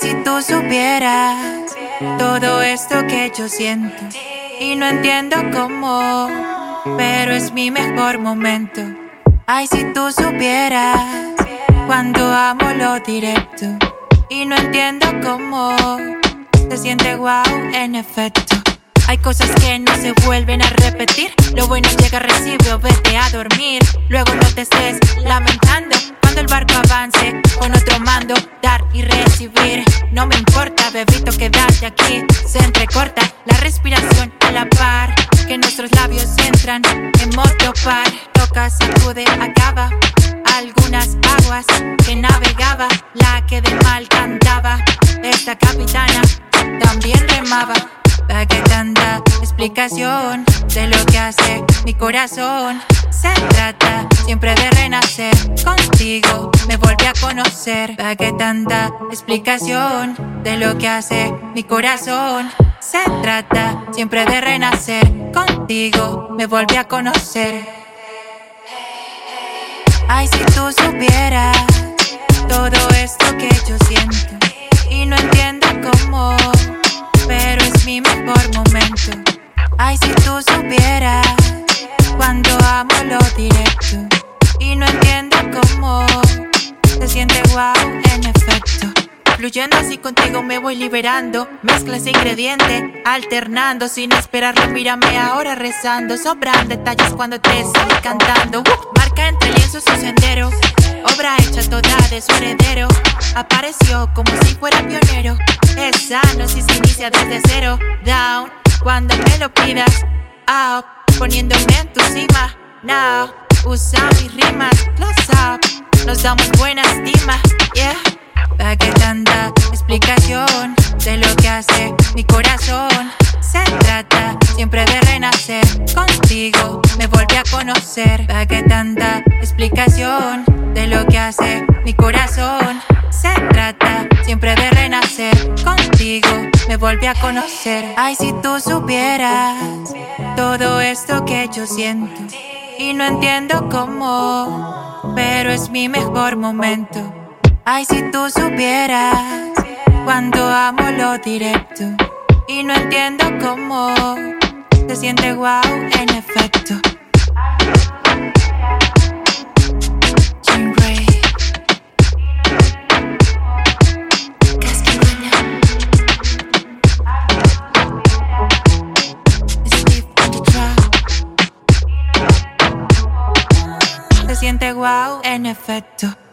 si tú supieras todo esto que yo siento y no entiendo cómo, pero es mi mejor momento. Ay, si tú supieras cuando amo lo directo y no entiendo cómo se siente wow en efecto. Hay cosas que no se vuelven a repetir. Lo bueno llega, recibe o vete a dormir. Luego no te estés lamentando cuando el barco avance con otro No me importa, bebito, quedarte aquí. Se entrecorta la respiración a la par. Que nuestros labios entran en modo par. Toca, sacude, acaba. Algunas aguas que navegaba. La que de mal cantaba. Esta capitana también remaba. ¿Para que tanta explicación de lo que hace mi corazón? Se trata siempre de renacer contigo, me volví a conocer. ¿Para que tanta explicación de lo que hace mi corazón? Se trata siempre de renacer contigo, me volví a conocer. Ay, si tú supieras todo esto que yo siento y no entiendo cómo pero es mi mejor momento. Ay, si tú supieras cuando amo lo directo y no entiendo cómo se siente wow en efecto. Fluyendo así contigo me voy liberando. Mezclas ingredientes, alternando sin esperarlo. Mírame ahora rezando. Sobran detalles cuando te estoy cantando. marca entre lienzos su sendero. Obra hecha toda de su heredero. Apareció como si fuera pionero. Es sano si se inicia desde cero. Down cuando me lo pidas. Up poniéndome en tu cima. Now usa mis rimas. Close up. Nos damos buena estima. Yeah. ¿Para que tanta explicación de lo que hace mi corazón? Se trata siempre de renacer contigo, me volví a conocer. ¿Para que tanta explicación de lo que hace mi corazón? Se trata siempre de renacer contigo, me volví a conocer. Ay, si tú supieras todo esto que yo siento y no entiendo cómo, pero es mi mejor momento. Ay, si tú supieras cuando amo lo directo y no entiendo cómo se siente wow en efecto. Siente wow en efecto.